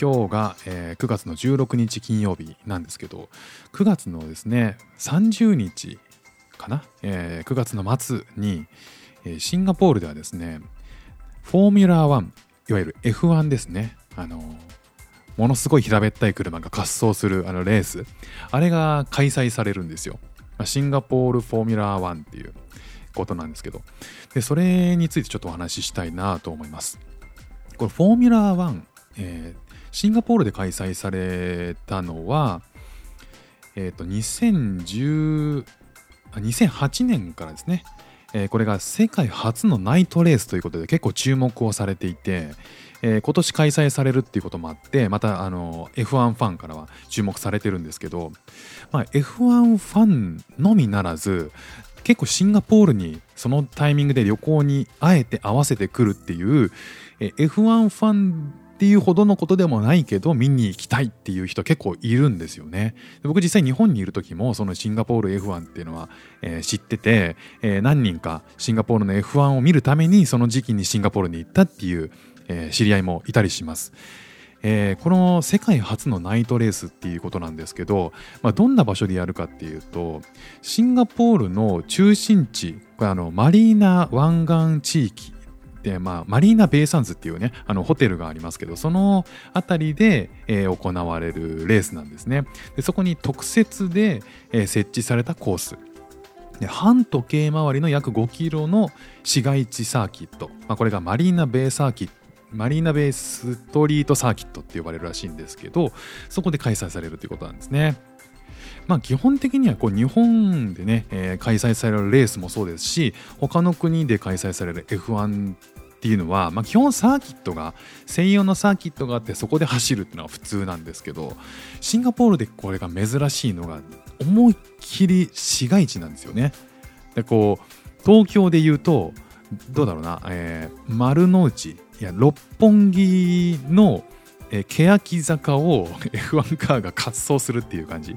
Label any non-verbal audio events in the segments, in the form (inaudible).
今日が、えー9月の16日金曜日なんですけど9月のですね30日かな、えー9月の末に、えシンガポールではですねフォーミュラー1いわゆる F1 ですねあのものすごい平べったい車が滑走するあのレースあれが開催されるんですよ。シンガポールフォーミュラー1っていうことなんですけどでそれについてちょっとお話ししたいなと思います。これフォーミュラー1、えーシンガポールで開催されたのはえっ、と2010 2008年からですね。えーこれが世界初のナイトレースということで結構注目をされていて、えー今年開催されるっていうこともあってまたあの F1 ファンからは注目されてるんですけど、まあ、F1 ファンのみならず結構シンガポールにそのタイミングで旅行にあえて合わせてくるっていう、えー F1 ファンっていうほどのことでもないけど見に行きたいっていう人結構いるんですよね。僕実際日本にいる時もそのシンガポール F1 っていうのは、えー知ってて、えー何人かシンガポールの F1 を見るためにその時期にシンガポールに行ったっていう、えー知り合いもいたりします。えーこの世界初のナイトレースっていうことなんですけど、まあ、どんな場所でやるかっていうとシンガポールの中心地これあのマリーナ湾岸地域、まあ、マリーナ・ベイサンズっていうねあのホテルがありますけどその辺りで、えー行われるレースなんですね。でそこに特設で、えー設置されたコース。で半時計回りの約5キロの市街地サーキット、まあ、これがマリーナ・ベイサーキットマリーナベイストリートサーキットって呼ばれるらしいんですけどそこで開催されるということなんですね。まあ基本的にはこう日本でね、えー開催されるレースもそうですし他の国で開催される F1 っていうのは、まあ、基本サーキットが専用のサーキットがあってそこで走るっていうのは普通なんですけどシンガポールでこれが珍しいのが思いっきり市街地なんですよね。でこう東京で言うとどうだろうな、えー丸の内いや六本木の、えー欅坂を (laughs) F1 カーが滑走するっていう感じ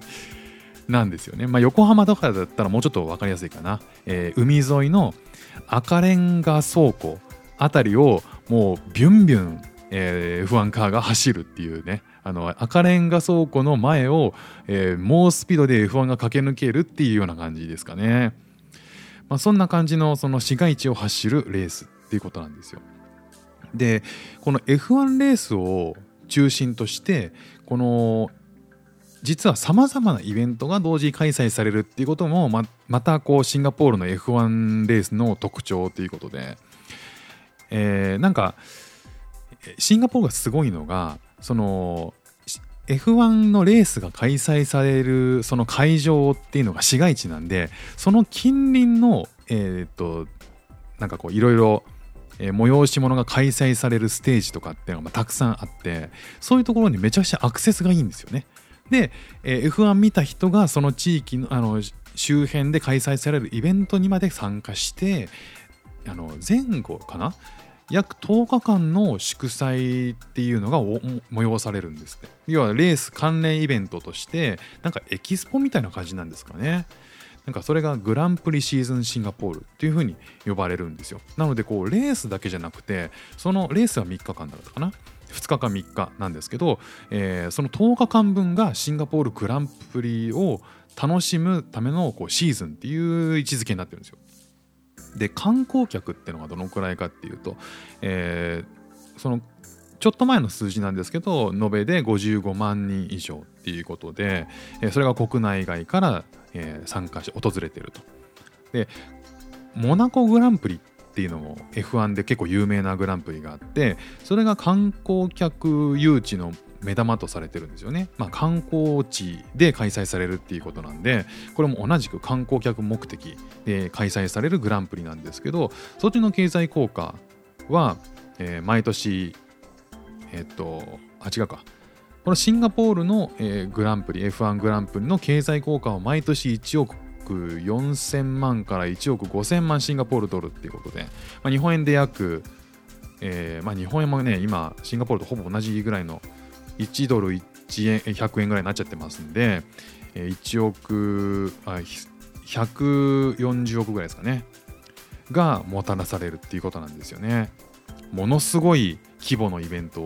なんですよね。まあ、横浜とかだったらもうちょっと分かりやすいかな。えー海沿いの赤レンガ倉庫あたりをもうビュンビュン、えー F1 カーが走るっていうねあの赤レンガ倉庫の前を、えー猛スピードで F1 が駆け抜けるっていうような感じですかね。まあ、そんな感じのその市街地を走るレースっていうことなんですよ。でこの F1 レースを中心としてこの実はさまざまなイベントが同時開催されるっていうこともままたこうシンガポールの F1 レースの特徴ということで、えーなんかシンガポールがすごいのがその F1 のレースが開催されるその会場っていうのが市街地なんでその近隣のえーっとなんかこういろいろ催し物が開催されるステージとかっていうのがまたくさんあってそういうところにめちゃくちゃアクセスがいいんですよね。で、えー F1 見た人がその地域のあの周辺で開催されるイベントにまで参加してあの前後かな約10日間の祝祭っていうのが催されるんですって。要はレース関連イベントとしてなんかエキスポみたいな感じなんですかね。なんかそれがグランプリシーズンシンガポールっていう風に呼ばれるんですよ。なのでこうレースだけじゃなくてそのレースは3日間だったかな。2日か3日なんですけど、えーその10日間分がシンガポールグランプリを楽しむためのこうシーズンっていう位置づけになってるんですよ。で観光客っていうのがどのくらいかっていうと、えーそのちょっと前の数字なんですけど延べで55万人以上っていうことで、えーそれが国内外から、えー参加して訪れてると。でモナコグランプリっていうのも F1 で結構有名なグランプリがあってそれが観光客誘致の目玉とされてるんですよね。まあ、観光地で開催されるっていうことなんでこれも同じく観光客目的で開催されるグランプリなんですけどそっちの経済効果は、えー毎年、えっとあ違うかこのシンガポールの、えーグランプリ F1 グランプリの経済効果は毎年1億4000万から1億5000万シンガポールドルっていうことで、まあ、日本円で約、えーまあ、日本円もね今シンガポールとほぼ同じぐらいの1ドル1円100円ぐらいになっちゃってますんで、え1億あ140億ぐらいですかね。がもたらされるっていうことなんですよね。ものすごい規模のイベント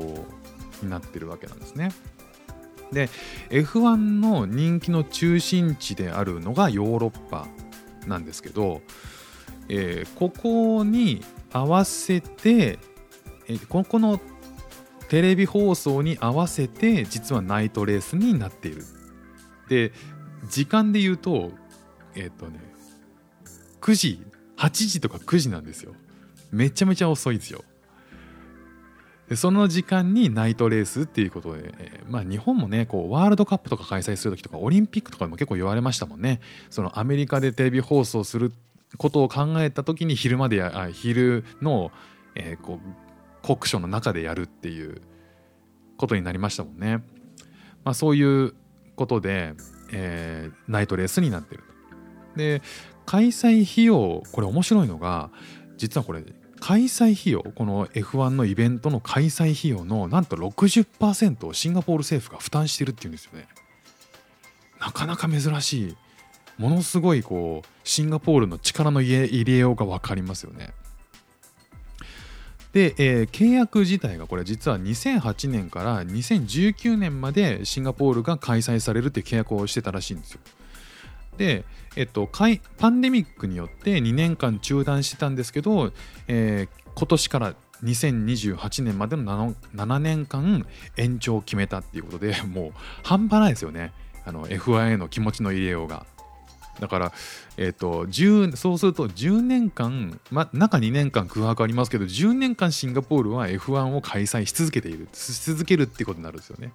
になってるわけなんですね。で F1 の人気の中心地であるのがヨーロッパなんですけど、えーここに合わせて、えーここのテレビ放送に合わせて実はナイトレースになっている。で時間で言うとえっ、とね9時8時とか9時なんですよ。めちゃめちゃ遅いですよ。でその時間にナイトレースっていうことで、えーまあ、日本もねこうワールドカップとか開催する時とかオリンピックとかでも結構言われましたもんね。そのアメリカでテレビ放送することを考えた時に昼までや昼の、えーこう国書の中でやるっていうことになりましたもんね、まあ、そういうことで、えーナイトレースになってるで開催費用これ面白いのが実はこれ開催費用この F1 のイベントの開催費用のなんと60%をシンガポール政府が負担してるっていうんですよね。なかなか珍しい。ものすごいこうシンガポールの力の入れようが分かりますよね。で、えー契約自体がこれ実は2008年から2019年までシンガポールが開催されるっていう契約をしてたらしいんですよで、えっと、パンデミックによって2年間中断してたんですけど、えー今年から2028年までの 7, 7年間延長を決めたっていうことでもう半端ないですよねあの F1 への気持ちの入れようが。だから、えっと10そうすると10年間、ま、中2年間空白ありますけど10年間シンガポールは F1 を開催し続けているし続けるっていうことになるんですよね。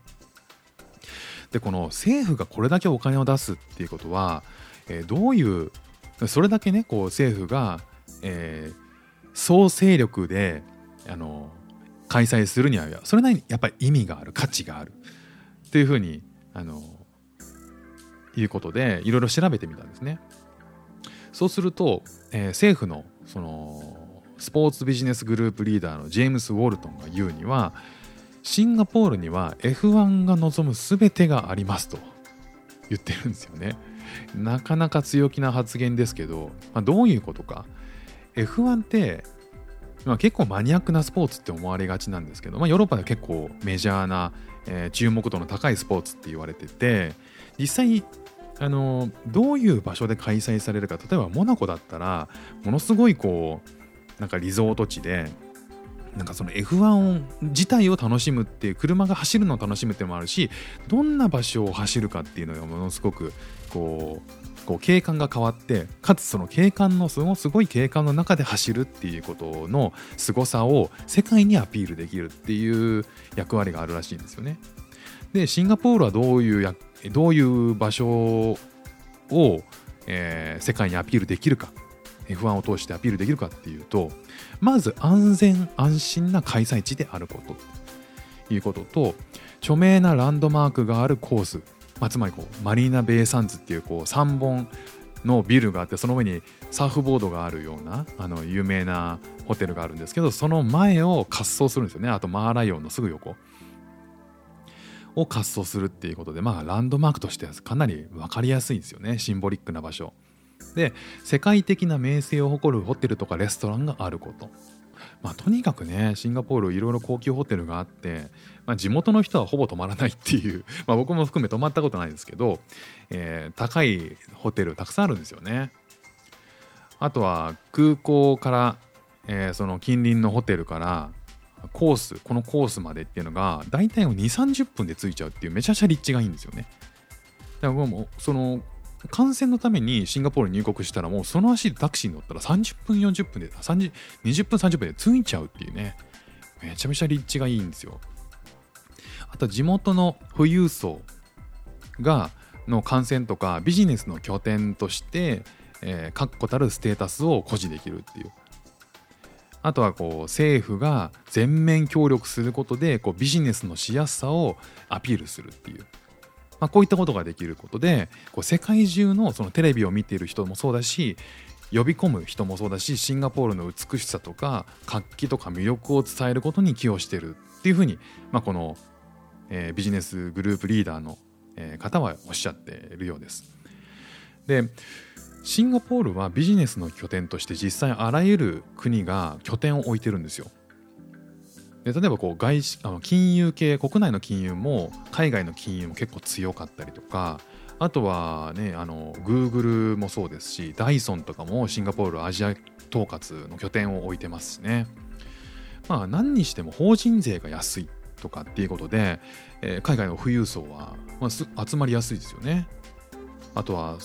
でこの政府がこれだけお金を出すっていうことは、えーどういうそれだけねこう政府が、えー総勢力であの開催するにはそれなりにやっぱり意味がある価値があるっていうふうにあのいうことでいろいろ調べてみたんですね。そうすると、えー政府のそのスポーツビジネスグループリーダーのジェームス・ウォルトンが言うにはシンガポールには F1 が望む全てがありますと言ってるんですよね。なかなか強気な発言ですけど、まあ、どういうことか F1 って、まあ、結構マニアックなスポーツって思われがちなんですけど、まあ、ヨーロッパでは結構メジャーな、えー注目度の高いスポーツって言われてて実際あのどういう場所で開催されるか例えばモナコだったらものすごいこうなんかリゾート地でなんかその F1 自体を楽しむっていう車が走るのを楽しむっていうのもあるしどんな場所を走るかっていうのがものすごくこうこう景観が変わってかつその景観のすごすごい景観の中で走るっていうことの凄さを世界にアピールできるっていう役割があるらしいんですよね。でシンガポールはどういうどういう場所を、えー世界にアピールできるか F1 を通してアピールできるかっていうとまず安全安心な開催地であること。ということと著名なランドマークがあるコース、まあ、つまりこうマリーナ・ベイ・サンズっていうこう3本のビルがあってその上にサーフボードがあるようなあの有名なホテルがあるんですけどその前を滑走するんですよね。あとマーライオンのすぐ横。を滑走するっていうことでまあランドマークとしてはかなり分かりやすいんですよね。シンボリックな場所。で世界的な名声を誇るホテルとかレストランがあること。まあとにかくねシンガポールいろいろ高級ホテルがあって、まあ、地元の人はほぼ泊まらないっていう、(laughs) まあ、僕も含め泊まったことないですけど、えー高いホテルたくさんあるんですよね。あとは空港から、えーその近隣のホテルからコースこのコースまでっていうのが大体2 3 0分で着いちゃうっていうめちゃくちゃ立地がいいんですよね。だからもうその感染のためにシンガポールに入国したらもうその足でタクシーに乗ったら30分40分で30 20分30分で着いちゃうっていうね。めちゃめちゃ立地がいいんですよ。あと地元の富裕層がの感染とかビジネスの拠点として、えー確固たるステータスを誇示できるっていう。あとはこう政府が全面協力することでこうビジネスのしやすさをアピールするっていう、まあ、こういったことができることでこう世界中のそのテレビを見ている人もそうだし呼び込む人もそうだしシンガポールの美しさとか活気とか魅力を伝えることに寄与してるっていうふうに、まあ、この、えー、ビジネスグループリーダーの、方はおっしゃっているようです。でシンガポールはビジネスの拠点として実際あらゆる国が拠点を置いてるんですよ。で例えばこう外資あの金融系国内の金融も海外の金融も結構強かったりとかあとはねあの Google もそうですしダイソンとかもシンガポールアジア統括の拠点を置いてますしねまあ何にしても法人税が安いとかっていうことで、えー、海外の富裕層は、まあ、集まりやすいですよねあとは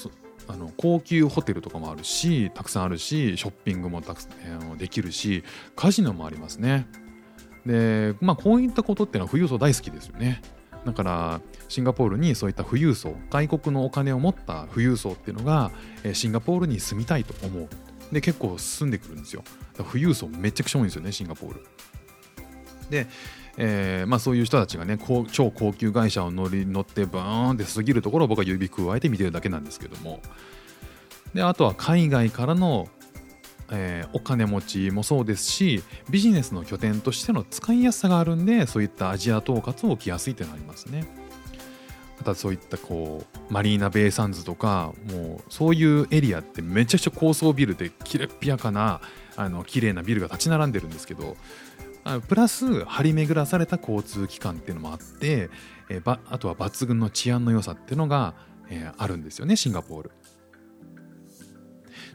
あの高級ホテルとかもあるしたくさんあるしショッピングもたくさん、できるしカジノもありますね。でまあこういったことっていうのは富裕層大好きですよね。だからシンガポールにそういった富裕層外国のお金を持った富裕層っていうのがシンガポールに住みたいと思う。で結構住んでくるんですよ。富裕層めちゃくちゃ多いんですよねシンガポール。で、えーまあ、そういう人たちがね超高級会社を乗り乗ってバーンって過ぎるところを僕は指くわえて見てるだけなんですけどもであとは海外からのえー、お金持ちもそうですしビジネスの拠点としての使いやすさがあるんでそういったアジア統括を置きやすいっていうのがありますね。またそういったこうマリーナ・ベイ・サンズとかもうそういうエリアってめちゃくちゃ高層ビルできれっぴやかなあの綺麗なビルが立ち並んでるんですけどプラス張り巡らされた交通機関っていうのもあって、えー、あとは抜群の治安の良さっていうのが、えー、あるんですよねシンガポール。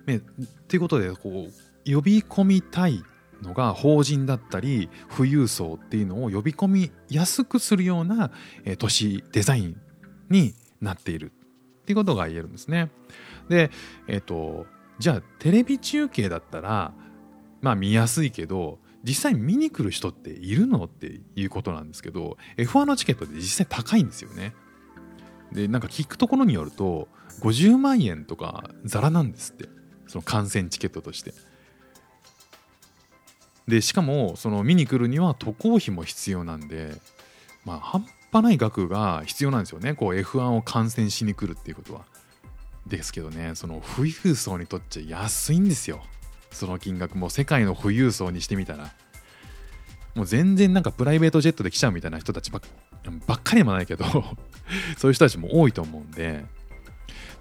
ね、ということでこう呼び込みたいのが法人だったり富裕層っていうのを呼び込みやすくするような、えー、都市デザインになっているっていうことが言えるんですね。で、えっ、ー、とじゃあテレビ中継だったらまあ見やすいけど実際見に来る人っているの？っていうことなんですけど F1 のチケットって実際高いんですよね。でなんか聞くところによると50万円とかザラなんですって。その観戦チケットとして。でしかもその見に来るには渡航費も必要なんでまあ半端ない額が必要なんですよね。こう F1 を観戦しに来るっていうことは。ですけどねその富裕層にとっちゃ安いんですよ。その金額も世界の富裕層にしてみたらもう全然なんかプライベートジェットで来ちゃうみたいな人たちばっばっかりもないけど (laughs) そういう人たちも多いと思うんで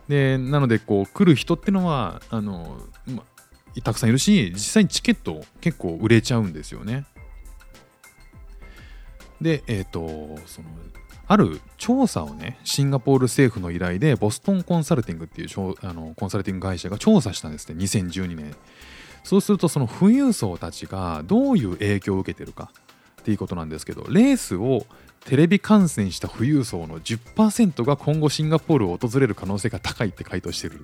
でなのでこう来る人ってのはあの、ま、たくさんいるし実際にチケット結構売れちゃうんですよね。でえっ、ー、とそのある調査をねシンガポール政府の依頼でボストンコンサルティングっていうあのコンサルティング会社が調査したんですね2012年そうするとその富裕層たちがどういう影響を受けてるかっていうことなんですけどレースをテレビ観戦した富裕層の10%が今後シンガポールを訪れる可能性が高いって回答してる。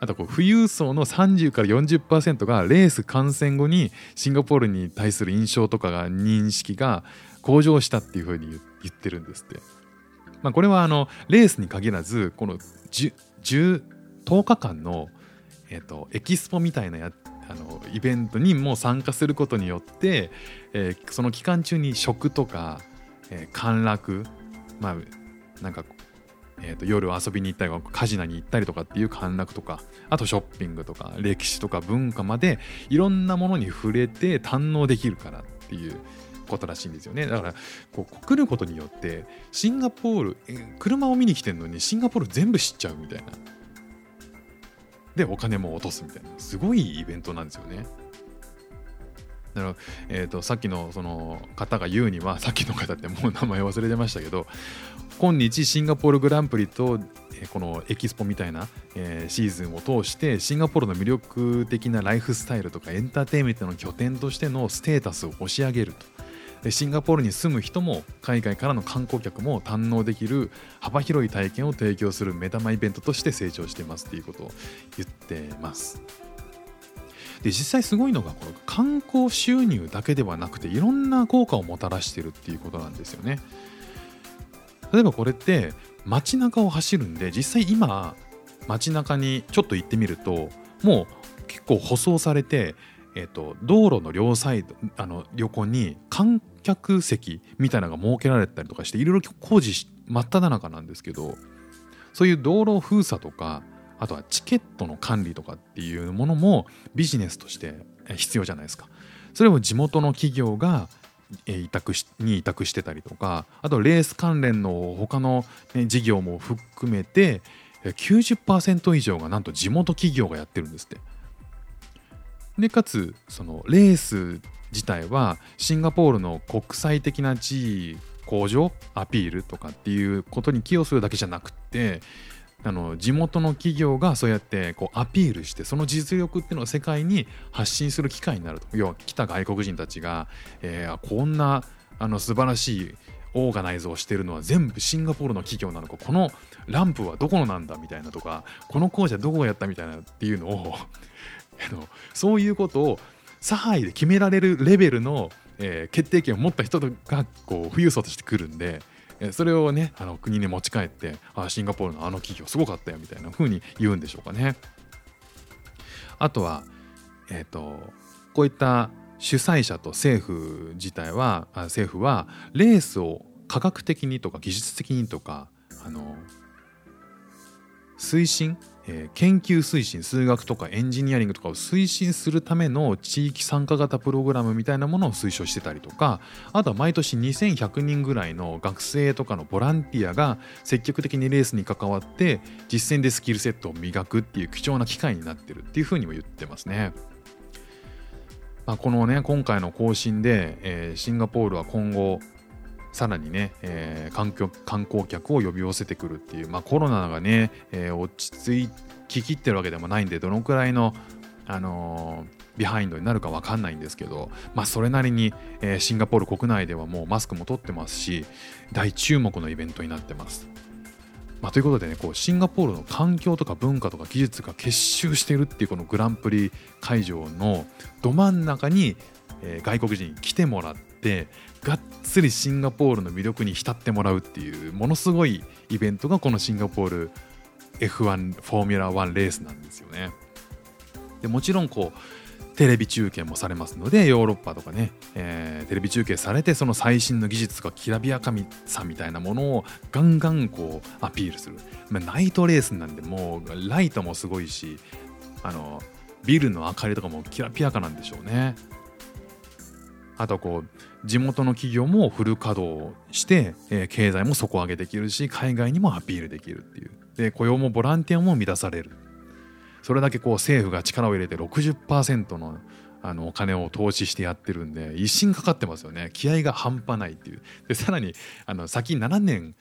あとこう富裕層の30から40%がレース観戦後にシンガポールに対する印象とかが認識が向上したっていうふうに言ってるんですって。まあ、これはあのレースに限らずこの 10, 10, 日間の、えーと、エキスポみたいなやあのイベントにも参加することによって、えー、その期間中に食とかえー、歓楽まあなんか、えーと、夜遊びに行ったりカジノに行ったりとかっていう歓楽とかあとショッピングとか歴史とか文化までいろんなものに触れて堪能できるからっていうことらしいんですよね。だからこう来ることによってシンガポール車を見に来てるのにシンガポール全部知っちゃうみたいな。でお金も落とすみたいな。すごいイベントなんですよね。だから、えーと、さっきのその方が言うにはさっきの方ってもう名前忘れてましたけど今日シンガポールグランプリとこのエキスポみたいな、え、シーズンを通してシンガポールの魅力的なライフスタイルとかエンターテインメントの拠点としてのステータスを押し上げると。でシンガポールに住む人も海外からの観光客も堪能できる幅広い体験を提供する目玉イベントとして成長してますっていうことを言ってます。で実際すごいのがこの観光収入だけではなくていろんな効果をもたらしてるっていうことなんですよね。例えばこれって街中を走るんで実際今街中にちょっと行ってみるともう結構舗装されて、えーと、道路の両サイドあの横に観客席みたいなのが設けられたりとかしていろいろ工事真っ只中なんですけどそういう道路封鎖とかあとはチケットの管理とかっていうものもビジネスとして必要じゃないですか。それを地元の企業が委託しに委託してたりとかあとレース関連の他の、ね、事業も含めて90%以上がなんと地元企業がやってるんですって。でかつそのレース自体はシンガポールの国際的な地位向上アピールとかっていうことに寄与するだけじゃなくってあの地元の企業がそうやってこうアピールしてその実力っていうのを世界に発信する機会になると。要は来た外国人たちが、えー、こんなあの素晴らしいオーガナイズをしてるのは全部シンガポールの企業なのかこのランプはどこのなんだみたいなとかこの工事はどこがやったみたいなっていうのを (laughs) そういうことを差配で決められるレベルの、えー、決定権を持った人がこう富裕層としてくるんで。それをねあの国に持ち帰ってあシンガポールのあの企業すごかったよみたいな風に言うんでしょうかね。あとは、えーと、こういった主催者と政府自体は政府はレースを科学的にとか技術的にとかあの推進えー、研究推進数学とかエンジニアリングとかを推進するための地域参加型プログラムみたいなものを推奨してたりとかあとは毎年2100人ぐらいの学生とかのボランティアが積極的にレースに関わって実践でスキルセットを磨くっていう貴重な機会になってるっていうふうにも言ってますね。まあ、このね今回の更新で、えー、シンガポールは今後さらにね、えー、観光客を呼び寄せてくるっていう、まあ、コロナがね、えー、落ち着ききってるわけでもないんでどのくらいの、あのー、ビハインドになるか分かんないんですけど、まあ、それなりに、えー、シンガポール国内ではもうマスクも取ってますし大注目のイベントになってます。まあ、ということでねこうシンガポールの環境とか文化とか技術が結集してるっていうこのグランプリ会場のど真ん中に、えー、外国人に来てもらってがっつりシンガポールの魅力に浸ってもらうっていうものすごいイベントがこのシンガポール F1 フォーミュラー1レースなんですよね。でもちろんこうテレビ中継もされますのでヨーロッパとかね、えー、テレビ中継されてその最新の技術とかきらびやかさみたいなものをガンガンこうアピールする、まあ、ナイトレースなんでもうライトもすごいしあのビルの明かりとかもきらびやかなんでしょうねあとこう地元の企業もフル稼働して、えー、経済も底上げできるし海外にもアピールできるっていう。で雇用もボランティアも満たされる。それだけこう政府が力を入れて60%のあのお金を投資してやってるんで一心かかってますよね。気合が半端ないっていう。でさらにあの先7年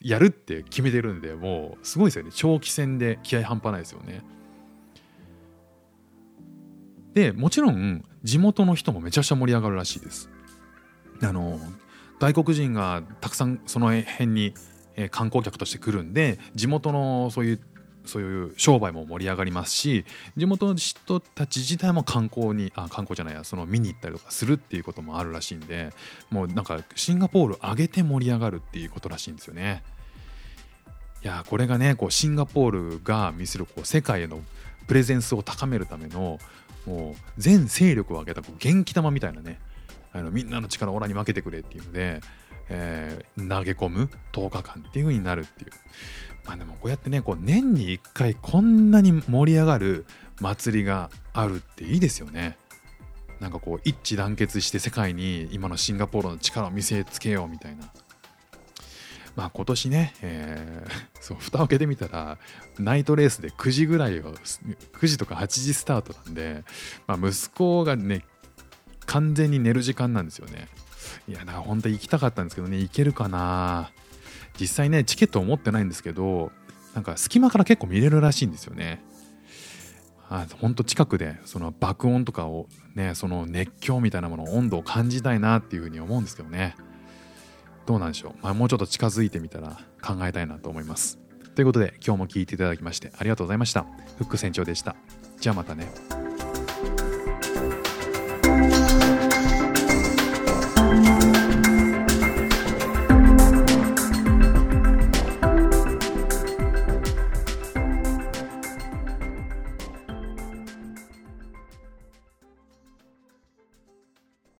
やるって決めてるんでもうすごいですよね。長期戦で気合半端ないですよね。でもちろん地元の人もめちゃくちゃ盛り上がるらしいですあの外国人がたくさんその辺に、観光客として来るんで地元のそういうそういう商売も盛り上がりますし地元の人たち自体も観光にあ観光じゃないやその見に行ったりとかするっていうこともあるらしいんでもうなんかシンガポール上げて盛り上がるっていうことらしいんですよね。いやこれがねこうシンガポールが見せるこう世界へのプレゼンスを高めるためのもう全勢力を挙げた元気玉みたいなねあのみんなの力をオラに負けてくれっていうので、えー、投げ込む10日間っていう風になるっていう。まあでもこうやってねこう年に1回こんなに盛り上がる祭りがあるっていいですよね。なんかこう一致団結して世界に今のシンガポールの力を見せつけようみたいな。まあ今年ね、えー、そう蓋を開けてみたらナイトレースで9時ぐらいを9時とか8時スタートなんで、まあ、息子がね完全に寝る時間なんですよね。いやだから本当行きたかったんですけどね行けるかな。実際ねチケットを持ってないんですけどなんか隙間から結構見れるらしいんですよね。あほんと近くでその爆音とかをねその熱狂みたいなもの温度を感じたいなっていうふうに思うんですけどね。どうなんでしょう、まあ、もうちょっと近づいてみたら考えたいなと思います。ということで今日も聴いていただきましてありがとうございました。フック船長でした。じゃあまたね。